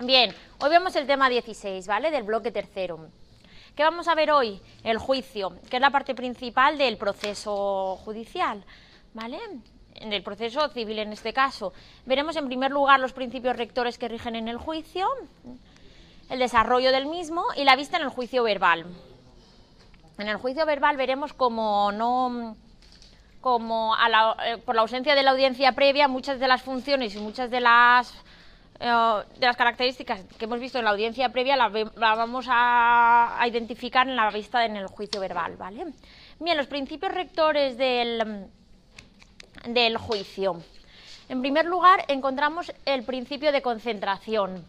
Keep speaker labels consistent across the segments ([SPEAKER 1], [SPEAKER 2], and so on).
[SPEAKER 1] Bien, hoy vemos el tema 16, ¿vale? Del bloque tercero. ¿Qué vamos a ver hoy? El juicio, que es la parte principal del proceso judicial, ¿vale? En el proceso civil en este caso. Veremos en primer lugar los principios rectores que rigen en el juicio, el desarrollo del mismo y la vista en el juicio verbal. En el juicio verbal veremos como no como eh, por la ausencia de la audiencia previa muchas de las funciones y muchas de las eh, características que hemos visto en la audiencia previa las la vamos a, identificar en la vista en el juicio verbal, ¿vale? Bien, los principios rectores del juicio. En primer lugar, encontramos el principio de concentración.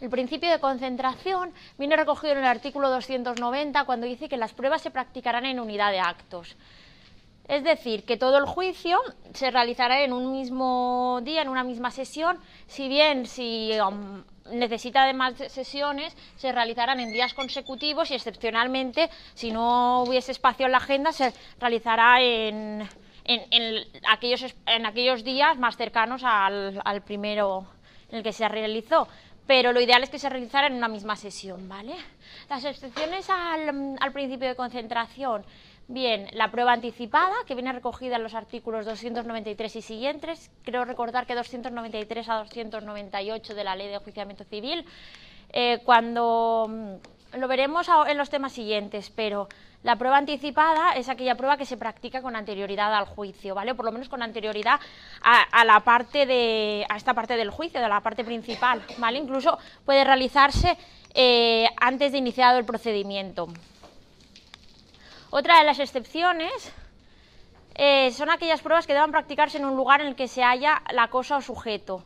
[SPEAKER 1] El principio de concentración viene recogido en el artículo 290 cuando dice que las pruebas se practicarán en unidad de actos. Es decir, que todo el juicio se realizará en un mismo día, en una misma sesión, si bien si um, necesita de más sesiones, se realizarán en días consecutivos y excepcionalmente, si no hubiese espacio en la agenda, se realizará en, aquellos, en aquellos días más cercanos al, primero en el que se realizó. Pero lo ideal es que se realizara en una misma sesión, ¿vale? Las excepciones al, al principio de concentración Bien, la prueba anticipada, que viene recogida en los artículos 293 y siguientes, creo recordar que 293 a 298 de la Ley de Enjuiciamiento Civil, eh, cuando mm, lo veremos en los temas siguientes, pero la prueba anticipada es aquella prueba que se practica con anterioridad al juicio, ¿vale? por lo menos con anterioridad a, la parte de, a esta parte del juicio, de la parte principal, ¿vale? Incluso puede realizarse eh, antes de iniciado el procedimiento. Otra de las excepciones eh, son aquellas pruebas que deban practicarse en un lugar en el que se haya la cosa o sujeto.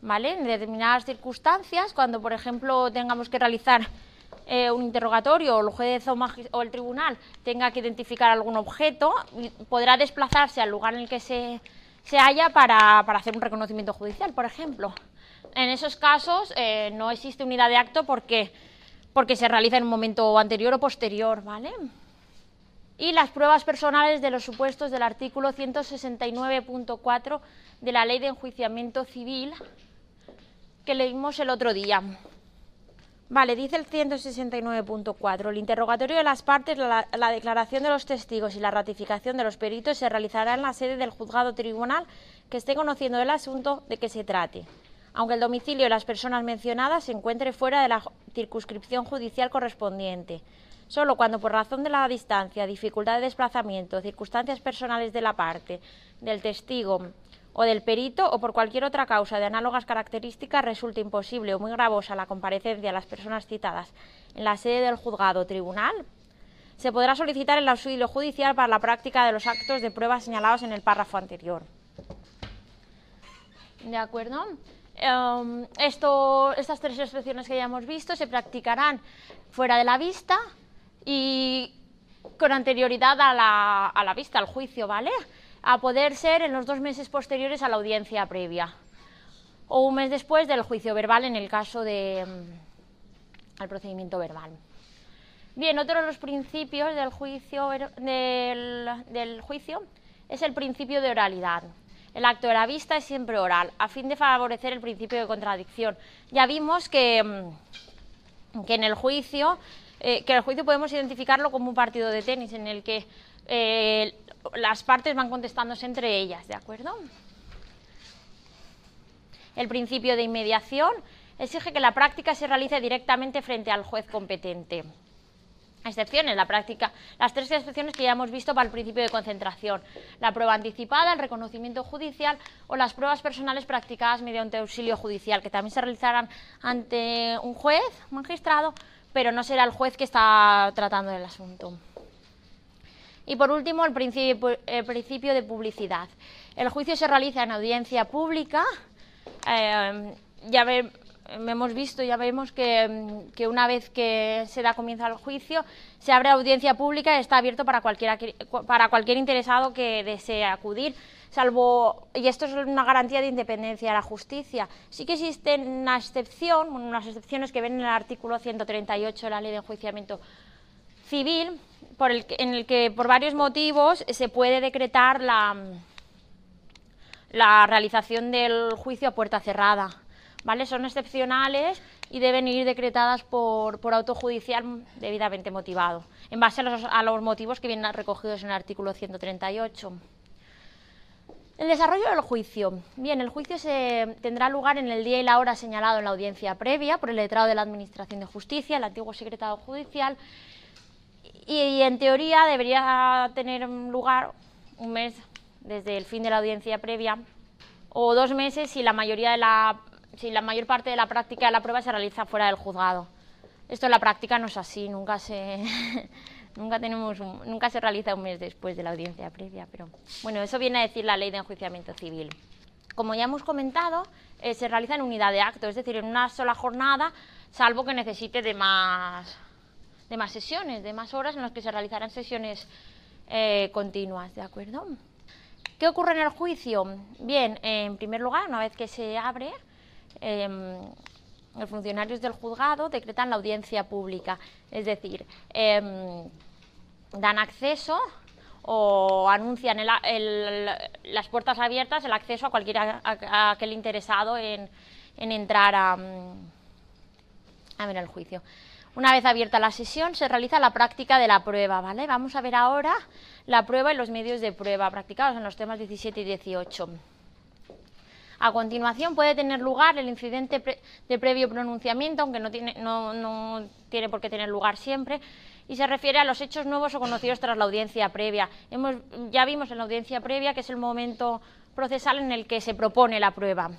[SPEAKER 1] ¿Vale? En determinadas circunstancias, cuando por ejemplo tengamos que realizar eh, un interrogatorio o el juez o, el tribunal tenga que identificar algún objeto, podrá desplazarse al lugar en el que se, haya para, hacer un reconocimiento judicial, por ejemplo. En esos casos eh, no existe unidad de acto porque, porque se realiza en un momento anterior o posterior, ¿vale? Y las pruebas personales de los supuestos del artículo 169.4 de la Ley de Enjuiciamiento Civil que leímos el otro día. Vale, dice el 169.4. El interrogatorio de las partes, la, la, declaración de los testigos y la ratificación de los peritos se realizará en la sede del juzgado tribunal que esté conociendo el asunto de que se trate, aunque el domicilio de las personas mencionadas se encuentre fuera de la circunscripción judicial correspondiente. Solo cuando por razón de la distancia, dificultad de desplazamiento, circunstancias personales de la parte, del testigo o del perito o por cualquier otra causa de análogas características resulte imposible o muy gravosa la comparecencia de las personas citadas en la sede del juzgado o tribunal, se podrá solicitar el auxilio judicial para la práctica de los actos de prueba señalados en el párrafo anterior. ¿De acuerdo? Em, estas tres excepciones que ya hemos visto se practicarán fuera de la vista, y con anterioridad a la, a la vista, al juicio, ¿vale? A poder ser en los dos meses posteriores a la audiencia previa o un mes después del juicio verbal en el caso del mm, procedimiento verbal. Bien, otro de los principios del juicio, del, del juicio es el principio de oralidad. El acto de la vista es siempre oral, a fin de favorecer el principio de contradicción. Ya vimos que, mm, que en el juicio eh, que el juicio podemos identificarlo como un partido de tenis en el que eh, las partes van contestándose entre ellas, ¿de acuerdo? El principio de inmediación exige que la práctica se realice directamente frente al juez competente. Excepciones, la práctica, las tres excepciones que ya hemos visto para el principio de concentración, la prueba anticipada, el reconocimiento judicial o las pruebas personales practicadas mediante auxilio judicial, que también se realizarán ante un juez, magistrado pero no será el juez que está tratando el asunto. Y por último, el principio, de publicidad. El juicio se realiza en audiencia pública. Eh, ya hemos visto, ya vemos que, una vez que se da comienzo al juicio, se abre audiencia pública y está abierto para, para cualquier interesado que desee acudir salvo, y esto es una garantía de independencia de la justicia, sí que existe una excepción, unas excepciones que ven en el artículo 138 de la Ley de Enjuiciamiento Civil, en el que por varios motivos se puede decretar la, la realización del juicio a puerta cerrada. Son excepcionales y deben ir decretadas por, por autojudicial debidamente motivado, en base a los, a los motivos que vienen recogidos en el artículo 138. El desarrollo del juicio. Bien, el juicio se tendrá lugar en el día y la hora señalado en la audiencia previa por el letrado de la Administración de Justicia, el antiguo secretado judicial, y, en teoría debería tener lugar un mes desde el fin de la audiencia previa o dos meses si la mayoría de la si la mayor parte de la práctica de la prueba se realiza fuera del juzgado. Esto en la práctica no es así, nunca se nunca tenemos nunca se realiza un mes después de la audiencia previa, pero bueno, eso viene a decir la ley de enjuiciamiento civil. Como ya hemos comentado, eh, se realiza en unidad de acto, es decir, en una sola jornada, salvo que necesite de más de más sesiones, de más horas en las que se realizarán sesiones eh, continuas, ¿de acuerdo? ¿Qué ocurre en el juicio? Bien, en primer lugar, una vez que se abre, em, los funcionarios del juzgado decretan la audiencia pública, es decir, em, dan acceso o anuncian las puertas abiertas, el acceso a cualquier aquel interesado en, entrar a, a ver el juicio. Una vez abierta la sesión, se realiza la práctica de la prueba, ¿vale? Vamos a ver ahora la prueba y los medios de prueba practicados en los temas 17 y 18. A continuación puede tener lugar el incidente de previo pronunciamiento, aunque no tiene, no, tiene por qué tener lugar siempre, y se refiere a los hechos nuevos o conocidos tras la audiencia previa. Hemos, ya vimos en la audiencia previa que es el momento procesal en el que se propone la prueba.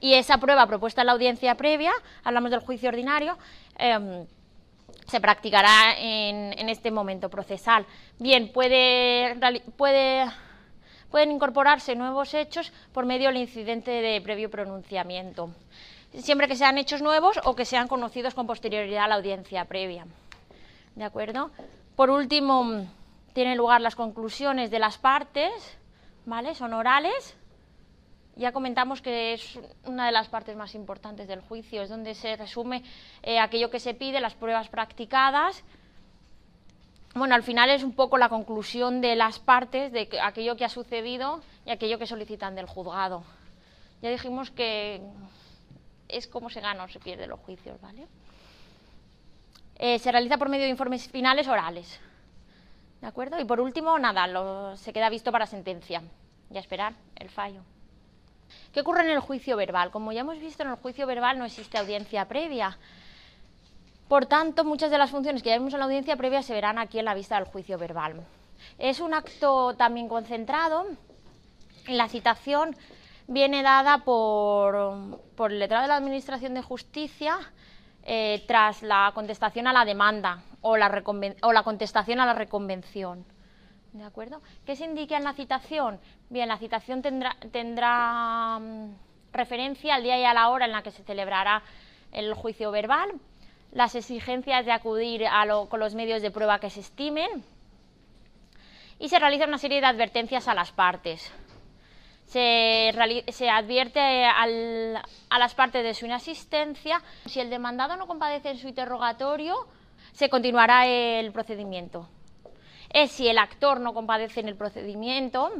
[SPEAKER 1] Y esa prueba propuesta en la audiencia previa, hablamos del juicio ordinario, em, se practicará en, este momento procesal. Bien, puede, puede, pueden incorporarse nuevos hechos por medio del incidente de previo pronunciamiento, siempre que sean hechos nuevos o que sean conocidos con posterioridad a la audiencia previa. ¿De acuerdo? Por último, tienen lugar las conclusiones de las partes, ¿vale? Son orales ya comentamos que es una de las partes más importantes del juicio, es donde se resume eh, aquello que se pide, las pruebas practicadas. Bueno, al final es un poco la conclusión de las partes de aquello que ha sucedido y aquello que solicitan del juzgado. Ya dijimos que es como se gana o se pierde los juicios, ¿vale? Eh, se realiza por medio de informes finales orales. ¿De acuerdo? Y por último, nada, se queda visto para sentencia y a esperar el fallo. ¿Qué ocurre en el juicio verbal? Como ya hemos visto, en el juicio verbal no existe audiencia previa. Por tanto, muchas de las funciones que ya vimos en la audiencia previa se verán aquí en la vista del juicio verbal. Es un acto también concentrado. La citación viene dada por, el letrado de la Administración de Justicia eh, tras la contestación a la demanda o la, o la contestación a la reconvención. ¿De acuerdo? ¿Qué se indica en la citación? Bien, la citación tendrá, tendrá mm, referencia al día y a la hora en la que se celebrará el juicio verbal, las exigencias de acudir con los medios de prueba que se estimen y se realiza una serie de advertencias a las partes. Se, se advierte a las partes de su inasistencia. Si el demandado no compadece en su interrogatorio, se continuará el procedimiento es si el actor no compadece en el procedimiento,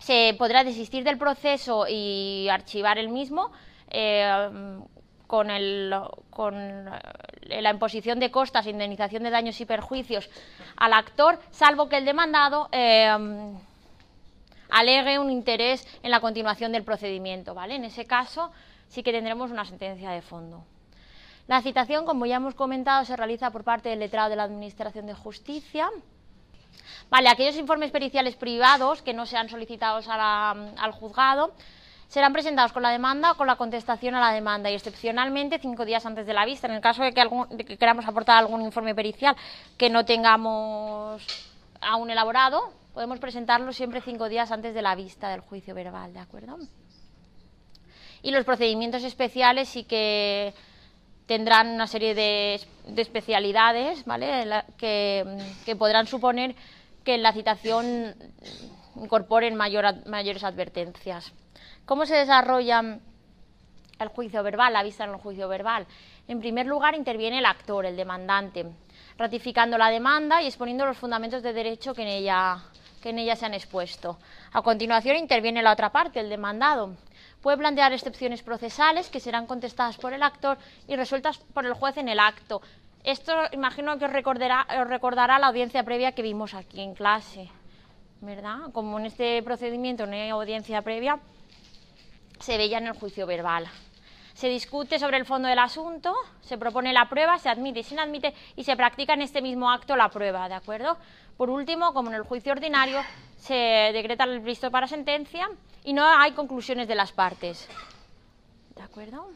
[SPEAKER 1] se podrá desistir del proceso y archivar el mismo eh, con, la imposición de costas, indemnización de daños y perjuicios al actor, salvo que el demandado eh, alegue un interés en la continuación del procedimiento. ¿vale? En ese caso sí que tendremos una sentencia de fondo. La citación, como ya hemos comentado, se realiza por parte del letrado de la Administración de Justicia. Vale, aquellos informes periciales privados que no sean solicitados al juzgado serán presentados con la demanda o con la contestación a la demanda y excepcionalmente cinco días antes de la vista. En el caso de que, de que queramos aportar algún informe pericial que no tengamos aún elaborado, podemos presentarlo siempre cinco días antes de la vista del juicio verbal, ¿de acuerdo? Y los procedimientos especiales sí que tendrán una serie de, especialidades que, podrán suponer que la citación incorporen mayores advertencias. ¿Cómo se desarrolla el juicio verbal, la vista en el juicio verbal? En primer lugar, interviene el actor, el demandante, ratificando la demanda y exponiendo los fundamentos de derecho que en ella, se han expuesto. A continuación interviene la otra parte, el demandado. Puede plantear excepciones procesales que serán contestadas por el actor y resueltas por el juez en el acto. Esto imagino que os recordará, os recordará la audiencia previa que vimos aquí en clase, ¿verdad? Como en este procedimiento no hay audiencia previa, se veía en el juicio verbal. Se discute sobre el fondo del asunto, se propone la prueba, se admite y se admite y se practica en este mismo acto la prueba, ¿de acuerdo? Por último, como en el juicio ordinario, se decreta el visto para sentencia y no hay conclusiones de las partes. ¿De acuerdo?